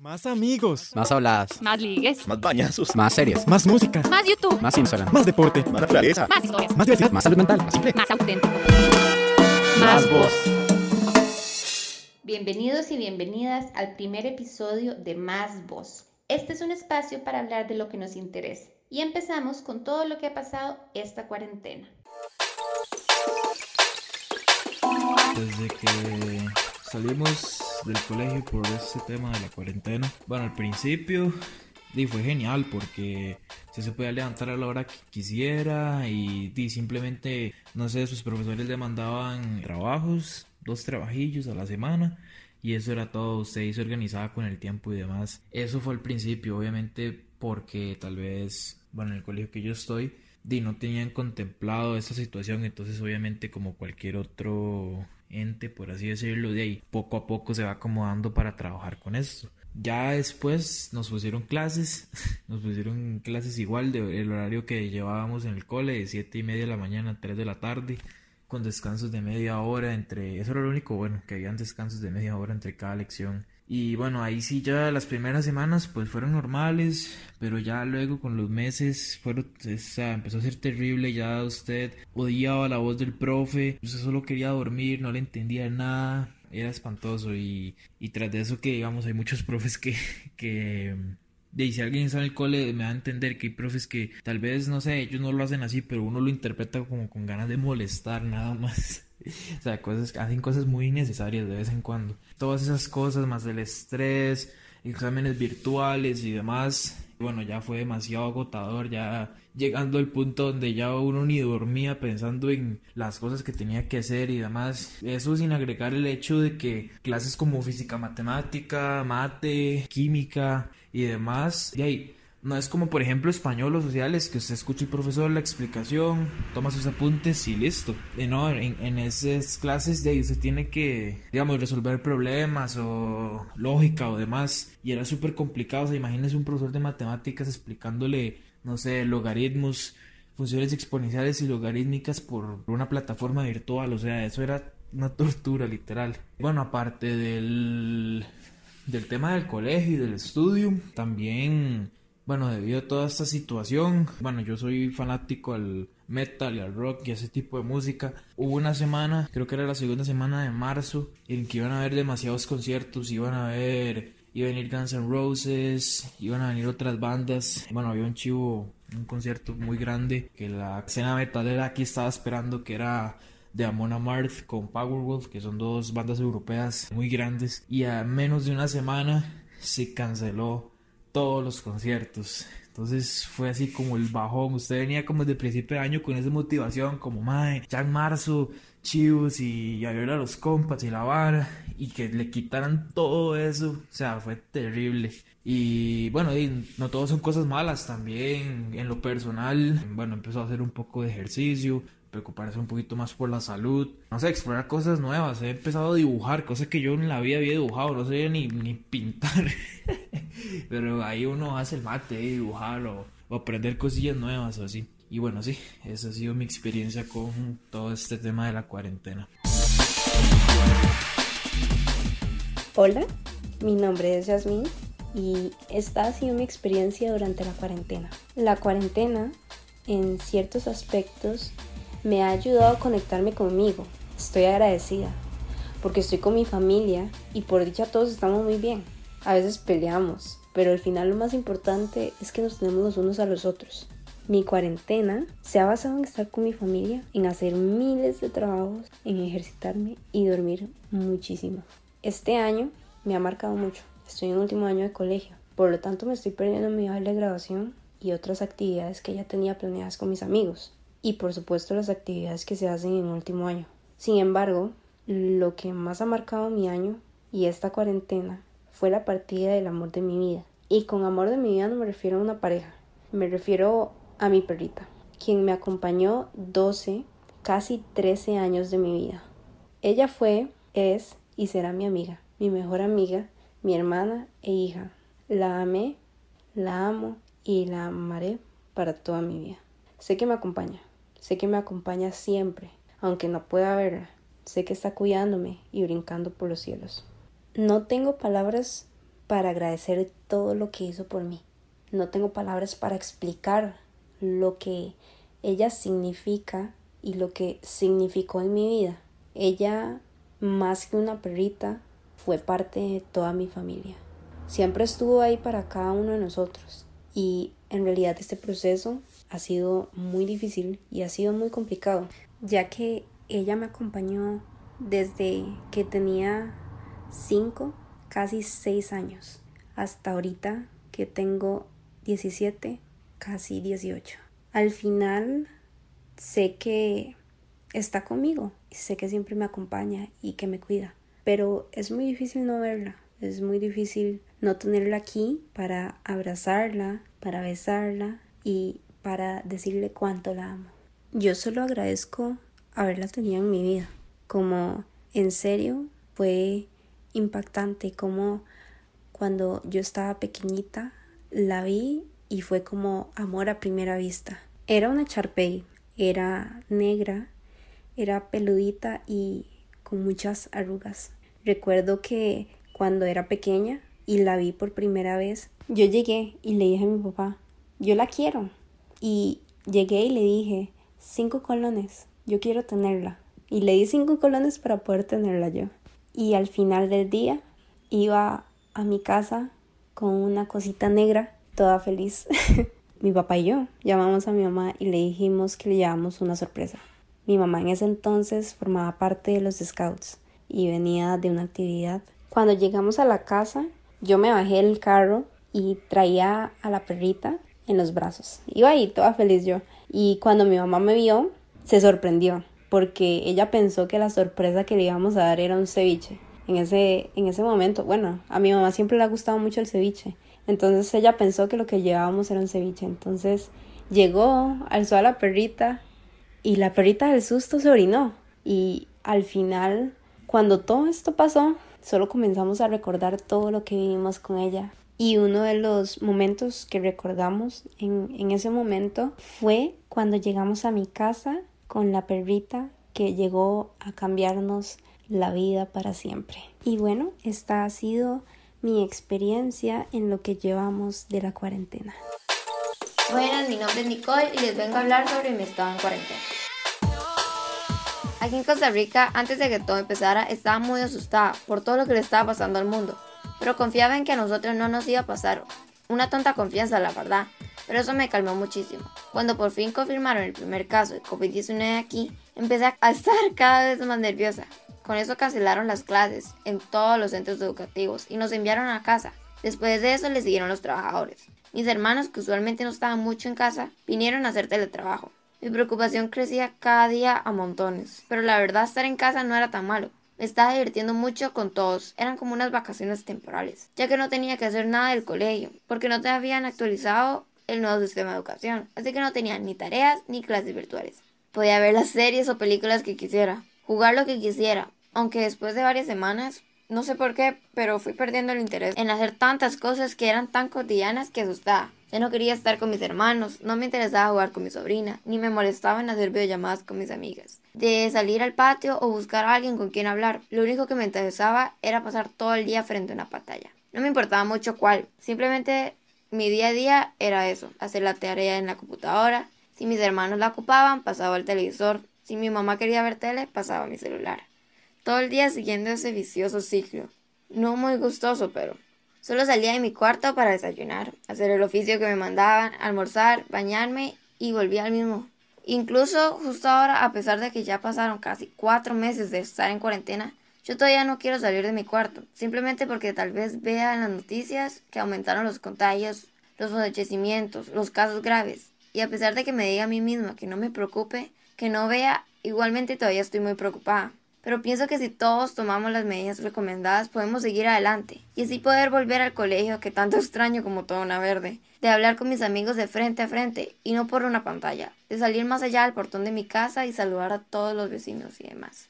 Más amigos. Más habladas. Más ligues. Más bañazos. Más series. Más música. Más YouTube. Más Instagram. Más deporte. Más naturaleza. Más historias. Más diversidad. Más salud mental. Más simple. Más auténtico. Más voz. Bienvenidos y bienvenidas al primer episodio de Más Voz. Este es un espacio para hablar de lo que nos interesa. Y empezamos con todo lo que ha pasado esta cuarentena. Desde que salimos del colegio por este tema de la cuarentena, bueno, al principio di, fue genial porque se podía levantar a la hora que quisiera y di, simplemente, no sé, sus profesores le mandaban trabajos, dos trabajillos a la semana y eso era todo, usted se organizaba con el tiempo y demás. Eso fue al principio, obviamente porque tal vez, bueno, en el colegio que yo estoy, di, no tenían contemplado esta situación, entonces obviamente como cualquier otro ente, por así decirlo, de ahí poco a poco se va acomodando para trabajar con esto. Ya después nos pusieron clases, nos pusieron clases igual del horario que llevábamos en el cole, de 7 y media de la mañana a 3 de la tarde, con descansos de media hora entre, eso era lo único bueno, que habían descansos de media hora entre cada lección. Y bueno, ahí sí ya las primeras semanas pues fueron normales, pero ya luego con los meses fueron, o sea, empezó a ser terrible, ya usted odiaba la voz del profe, usted solo quería dormir, no le entendía nada, era espantoso y, y tras de eso que digamos hay muchos profes que, que y si alguien está en el cole me va a entender que hay profes que tal vez, no sé, ellos no lo hacen así, pero uno lo interpreta como con ganas de molestar nada más. O sea, cosas, hacen cosas muy innecesarias de vez en cuando. Todas esas cosas, más el estrés, exámenes virtuales y demás. Bueno, ya fue demasiado agotador, ya llegando al punto donde ya uno ni dormía pensando en las cosas que tenía que hacer y demás. Eso sin agregar el hecho de que clases como física, matemática, mate, química y demás, y ahí no es como, por ejemplo, español o sociales, que usted escucha el profesor la explicación, toma sus apuntes y listo. En, en esas clases de ahí usted tiene que, digamos, resolver problemas o lógica o demás. Y era súper complicado. O sea, imagínese un profesor de matemáticas explicándole, no sé, logaritmos, funciones exponenciales y logarítmicas por una plataforma virtual. O sea, eso era una tortura, literal. Bueno, aparte del, del tema del colegio y del estudio, también bueno, debido a toda esta situación, bueno, yo soy fanático al metal y al rock y ese tipo de música. Hubo una semana, creo que era la segunda semana de marzo, en que iban a haber demasiados conciertos, iban a haber, iba a venir Guns N' Roses, iban a venir otras bandas. Bueno, había un chivo, un concierto muy grande que la escena metalera aquí estaba esperando que era de Amon Amarth con Powerwolf, que son dos bandas europeas muy grandes. Y a menos de una semana se canceló todos los conciertos. Entonces fue así como el bajón. Usted venía como desde principio de año con esa motivación, como mae, ya en marzo, chivos y a los compas y la vara. Y que le quitaran todo eso. O sea, fue terrible. Y bueno, no todo son cosas malas también. En lo personal, bueno, empezó a hacer un poco de ejercicio preocuparse un poquito más por la salud, no sé, explorar cosas nuevas, he empezado a dibujar, cosas que yo en la vida había dibujado, no sabía ni, ni pintar, pero ahí uno hace el mate, dibujar o, aprender cosillas nuevas o así. Y bueno, sí, esa ha sido mi experiencia con todo este tema de la cuarentena. Hola, mi nombre es Yasmin y esta ha sido mi experiencia durante la cuarentena. La cuarentena, en ciertos aspectos, me ha ayudado a conectarme conmigo. Estoy agradecida porque estoy con mi familia y por dicha todos estamos muy bien. A veces peleamos, pero al final lo más importante es que nos tenemos los unos a los otros. Mi cuarentena se ha basado en estar con mi familia, en hacer miles de trabajos, en ejercitarme y dormir muchísimo. Este año me ha marcado mucho. Estoy en último año de colegio, por lo tanto me estoy perdiendo mi baile de graduación y otras actividades que ya tenía planeadas con mis amigos y por supuesto las actividades que se hacen en último año. Sin embargo, lo que más ha marcado mi año y esta cuarentena fue la partida del amor de mi vida. Y con amor de mi vida no me refiero a una pareja, me refiero a mi perrita, quien me acompañó 12, casi 13 años de mi vida. Ella fue, es y será mi amiga, mi mejor amiga, mi hermana e hija. La amé, la amo y la amaré para toda mi vida. Sé que me acompaña, Sé que me acompaña siempre, aunque no pueda verla. Sé que está cuidándome y brincando por los cielos. No tengo palabras para agradecer todo lo que hizo por mí. No tengo palabras para explicar lo que ella significa y lo que significó en mi vida. Ella, más que una perrita, fue parte de toda mi familia. Siempre estuvo ahí para cada uno de nosotros. Y en realidad este proceso ha sido muy difícil y ha sido muy complicado, ya que ella me acompañó desde que tenía 5, casi 6 años, hasta ahorita que tengo 17, casi 18. Al final sé que está conmigo, sé que siempre me acompaña y que me cuida, pero es muy difícil no verla, es muy difícil no tenerla aquí para abrazarla, para besarla y para decirle cuánto la amo. Yo solo agradezco haberla tenido en mi vida. Como en serio fue impactante como cuando yo estaba pequeñita la vi y fue como amor a primera vista. Era una charpey, era negra, era peludita y con muchas arrugas. Recuerdo que cuando era pequeña y la vi por primera vez, yo llegué y le dije a mi papá, yo la quiero. Y llegué y le dije, cinco colones, yo quiero tenerla. Y le di cinco colones para poder tenerla yo. Y al final del día iba a mi casa con una cosita negra, toda feliz. mi papá y yo llamamos a mi mamá y le dijimos que le llevamos una sorpresa. Mi mamá en ese entonces formaba parte de los scouts y venía de una actividad. Cuando llegamos a la casa, yo me bajé del carro y traía a la perrita en los brazos. Iba ahí toda feliz yo. Y cuando mi mamá me vio, se sorprendió porque ella pensó que la sorpresa que le íbamos a dar era un ceviche. En ese, en ese momento, bueno, a mi mamá siempre le ha gustado mucho el ceviche. Entonces ella pensó que lo que llevábamos era un ceviche. Entonces llegó, alzó a la perrita y la perrita del susto se orinó. Y al final, cuando todo esto pasó, solo comenzamos a recordar todo lo que vivimos con ella. Y uno de los momentos que recordamos en, en ese momento fue cuando llegamos a mi casa con la perrita que llegó a cambiarnos la vida para siempre. Y bueno, esta ha sido mi experiencia en lo que llevamos de la cuarentena. Buenas, mi nombre es Nicole y les vengo a hablar sobre mi estado en cuarentena. Aquí en Costa Rica, antes de que todo empezara, estaba muy asustada por todo lo que le estaba pasando al mundo, pero confiaba en que a nosotros no nos iba a pasar. Una tonta confianza, la verdad, pero eso me calmó muchísimo. Cuando por fin confirmaron el primer caso de COVID-19 aquí, empecé a estar cada vez más nerviosa. Con eso cancelaron las clases en todos los centros educativos y nos enviaron a casa. Después de eso le siguieron los trabajadores. Mis hermanos, que usualmente no estaban mucho en casa, vinieron a hacer teletrabajo. Mi preocupación crecía cada día a montones, pero la verdad estar en casa no era tan malo. Me estaba divirtiendo mucho con todos, eran como unas vacaciones temporales, ya que no tenía que hacer nada del colegio, porque no te habían actualizado el nuevo sistema de educación, así que no tenía ni tareas ni clases virtuales. Podía ver las series o películas que quisiera, jugar lo que quisiera, aunque después de varias semanas, no sé por qué, pero fui perdiendo el interés en hacer tantas cosas que eran tan cotidianas que asustaba. Ya no quería estar con mis hermanos, no me interesaba jugar con mi sobrina, ni me molestaba en hacer videollamadas con mis amigas. De salir al patio o buscar a alguien con quien hablar, lo único que me interesaba era pasar todo el día frente a una pantalla. No me importaba mucho cuál, simplemente mi día a día era eso, hacer la tarea en la computadora. Si mis hermanos la ocupaban, pasaba al televisor. Si mi mamá quería ver tele, pasaba a mi celular. Todo el día siguiendo ese vicioso ciclo. No muy gustoso, pero Solo salía de mi cuarto para desayunar, hacer el oficio que me mandaban, almorzar, bañarme y volvía al mismo. Incluso justo ahora, a pesar de que ya pasaron casi cuatro meses de estar en cuarentena, yo todavía no quiero salir de mi cuarto, simplemente porque tal vez vea en las noticias que aumentaron los contagios, los fallecimientos, los casos graves. Y a pesar de que me diga a mí misma que no me preocupe, que no vea, igualmente todavía estoy muy preocupada. Pero pienso que si todos tomamos las medidas recomendadas podemos seguir adelante y así poder volver al colegio que tanto extraño como toda una verde, de hablar con mis amigos de frente a frente y no por una pantalla, de salir más allá del portón de mi casa y saludar a todos los vecinos y demás.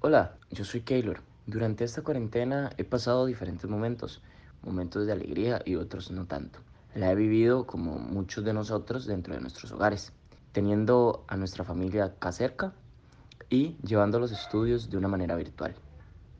Hola, yo soy Keylor. Durante esta cuarentena he pasado diferentes momentos, momentos de alegría y otros no tanto. La he vivido como muchos de nosotros dentro de nuestros hogares, teniendo a nuestra familia acá cerca y llevando los estudios de una manera virtual.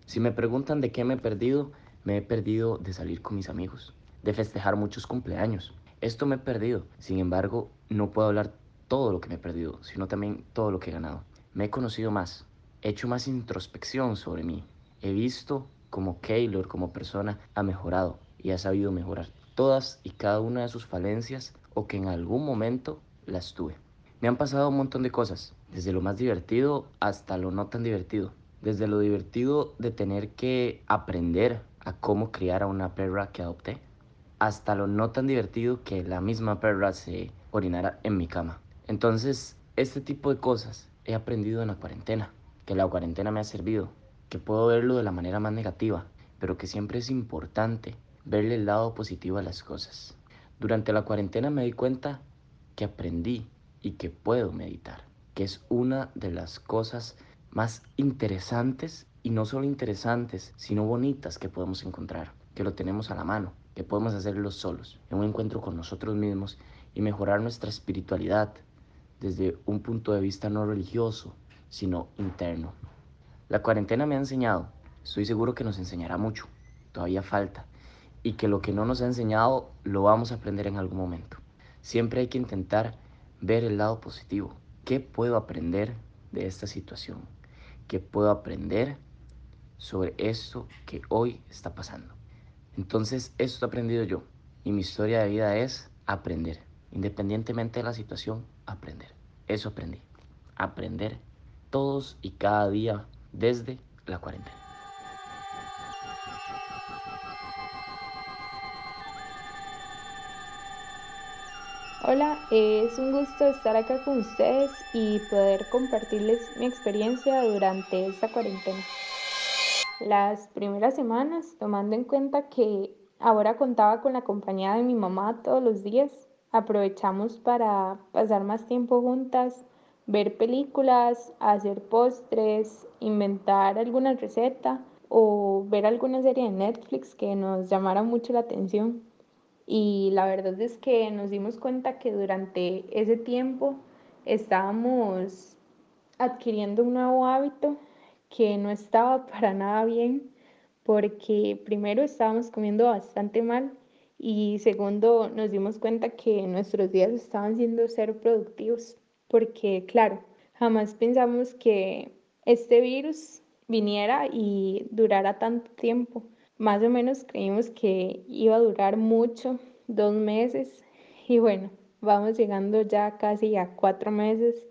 Si me preguntan de qué me he perdido, Me he perdido de salir con mis amigos, de festejar muchos cumpleaños. Esto me he perdido. Sin embargo, no puedo hablar todo lo que me he perdido, sino también todo lo que he ganado. Me he conocido más, he hecho más introspección sobre mí. He visto cómo Keylor como persona ha mejorado y ha sabido mejorar todas y cada una de sus falencias o que en algún momento las tuve. Me han pasado un montón de cosas, desde lo más divertido hasta lo no tan divertido. Desde lo divertido de tener que aprender a cómo criar a una perra que adopté, hasta lo no tan divertido que la misma perra se orinara en mi cama. Entonces, este tipo de cosas he aprendido en la cuarentena, que la cuarentena me ha servido, que puedo verlo de la manera más negativa, pero que siempre es importante verle el lado positivo a las cosas. Durante la cuarentena me di cuenta que aprendí y que puedo meditar, que es una de las cosas más interesantes y no solo interesantes, sino bonitas que podemos encontrar, que lo tenemos a la mano, que podemos hacerlo solos, en un encuentro con nosotros mismos y mejorar nuestra espiritualidad desde un punto de vista no religioso, sino interno. La cuarentena me ha enseñado, estoy seguro que nos enseñará mucho, todavía falta, y que lo que no nos ha enseñado lo vamos a aprender en algún momento. Siempre hay que intentar ver el lado positivo. ¿Qué puedo aprender de esta situación? ¿Qué puedo aprender sobre esto que hoy está pasando? Entonces, esto he aprendido yo. Y mi historia de vida es aprender. Independientemente de la situación, aprender. Eso aprendí. Aprender todos y cada día desde la cuarentena. Hola, es un gusto estar acá con ustedes y poder compartirles mi experiencia durante esta cuarentena. Las primeras semanas, tomando en cuenta que ahora contaba con la compañía de mi mamá todos los días, aprovechamos para pasar más tiempo juntas, ver películas, hacer postres, inventar alguna receta o ver alguna serie de Netflix que nos llamara mucho la atención y la verdad es que nos dimos cuenta que durante ese tiempo estábamos adquiriendo un nuevo hábito que no estaba para nada bien porque primero estábamos comiendo bastante mal y segundo nos dimos cuenta que nuestros días estaban siendo ser productivos porque claro, jamás pensamos que este virus viniera y durara tanto tiempo más o menos creímos que iba a durar mucho, dos meses, y bueno, vamos llegando ya casi a cuatro meses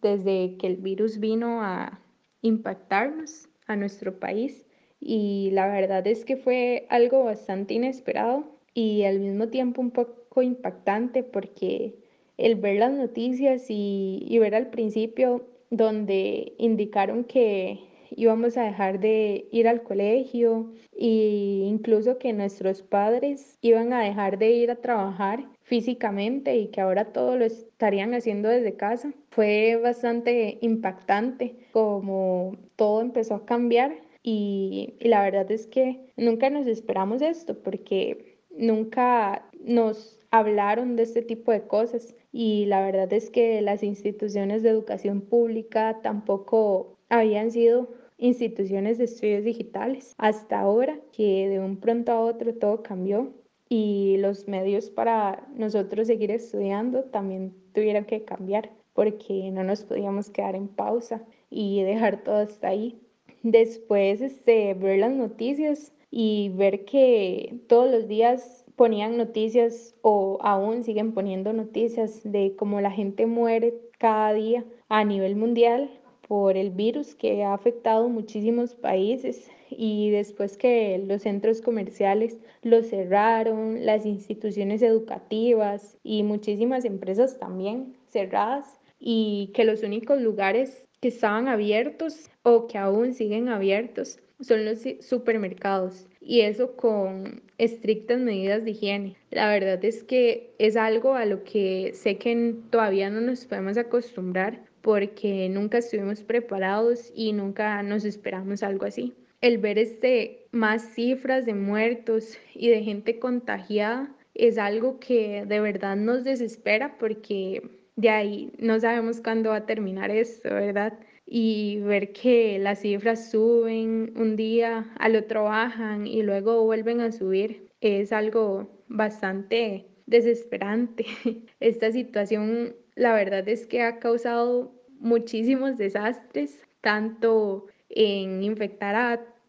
desde que el virus vino a impactarnos a nuestro país y la verdad es que fue algo bastante inesperado y al mismo tiempo un poco impactante porque el ver las noticias y, y ver al principio donde indicaron que íbamos a dejar de ir al colegio e incluso que nuestros padres iban a dejar de ir a trabajar físicamente y que ahora todo lo estarían haciendo desde casa. Fue bastante impactante como todo empezó a cambiar y, y la verdad es que nunca nos esperamos esto porque nunca nos hablaron de este tipo de cosas y la verdad es que las instituciones de educación pública tampoco habían sido instituciones de estudios digitales. Hasta ahora que de un pronto a otro todo cambió y los medios para nosotros seguir estudiando también tuvieron que cambiar porque no nos podíamos quedar en pausa y dejar todo hasta ahí. Después este, ver las noticias y ver que todos los días ponían noticias o aún siguen poniendo noticias de cómo la gente muere cada día a nivel mundial por el virus que ha afectado muchísimos países y después que los centros comerciales los cerraron, las instituciones educativas y muchísimas empresas también cerradas y que los únicos lugares que estaban abiertos o que aún siguen abiertos son los supermercados y eso con estrictas medidas de higiene. La verdad es que es algo a lo que sé que todavía no nos podemos acostumbrar porque nunca estuvimos preparados y nunca nos esperamos algo así. El ver este más cifras de muertos y de gente contagiada es algo que de verdad nos desespera porque de ahí no sabemos cuándo va a terminar esto, ¿verdad? y ver que las cifras suben un día, al otro bajan y luego vuelven a subir es algo bastante desesperante. Esta situación la verdad es que ha causado muchísimos desastres, tanto en infectar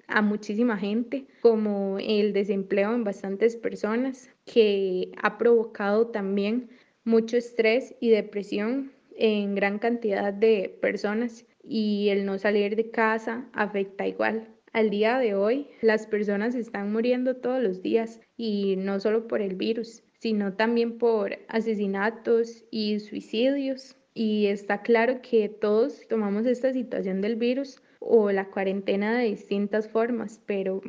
a, muchísima gente como el desempleo en bastantes personas, que ha provocado también mucho estrés y depresión en gran cantidad de personas y el no salir de casa afecta igual. Al día de hoy, las personas están muriendo todos los días y no solo por el virus, sino también por asesinatos y suicidios. Y está claro que todos tomamos esta situación del virus o la cuarentena de distintas formas, pero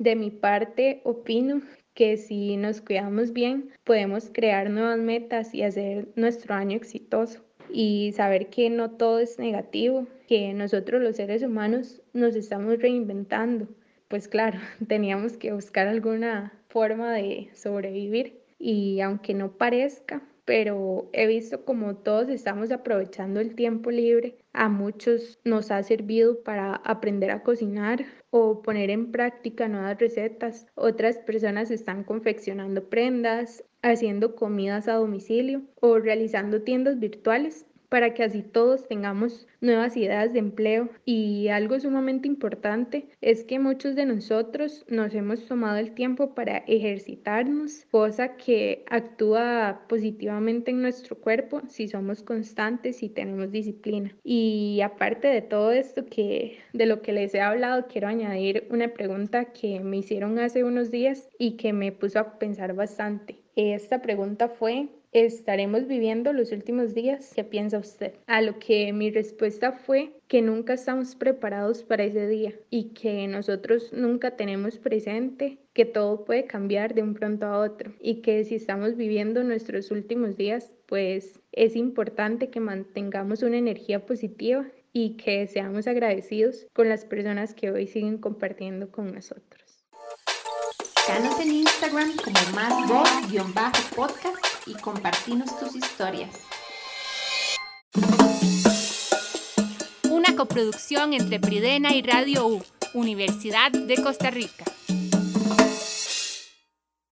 de mi parte opino que si nos cuidamos bien podemos crear nuevas metas y hacer nuestro año exitoso y saber que no todo es negativo, que nosotros los seres humanos nos estamos reinventando. Pues claro, teníamos que buscar alguna forma de sobrevivir y aunque no parezca, pero he visto como todos estamos aprovechando el tiempo libre. A muchos nos ha servido para aprender a cocinar o poner en práctica nuevas recetas. Otras personas están confeccionando prendas, haciendo comidas a domicilio o realizando tiendas virtuales para que así todos tengamos nuevas ideas de empleo. Y algo sumamente importante es que muchos de nosotros nos hemos tomado el tiempo para ejercitarnos, cosa que actúa positivamente en nuestro cuerpo si somos constantes y tenemos disciplina. Y aparte de todo esto que de lo que les he hablado, quiero añadir una pregunta que me hicieron hace unos días y que me puso a pensar bastante. Esta pregunta fue estaremos viviendo los últimos días? ¿Qué piensa usted? A lo que mi respuesta fue que nunca estamos preparados para ese día y que nosotros nunca tenemos presente que todo puede cambiar de un pronto a otro y que si estamos viviendo nuestros últimos días, pues es importante que mantengamos una energía positiva y que seamos agradecidos con las personas que hoy siguen compartiendo con nosotros. Síganos en Instagram como más voz-podcast y compartinos tus historias. Una coproducción entre Pridena y Radio U, Universidad de Costa Rica.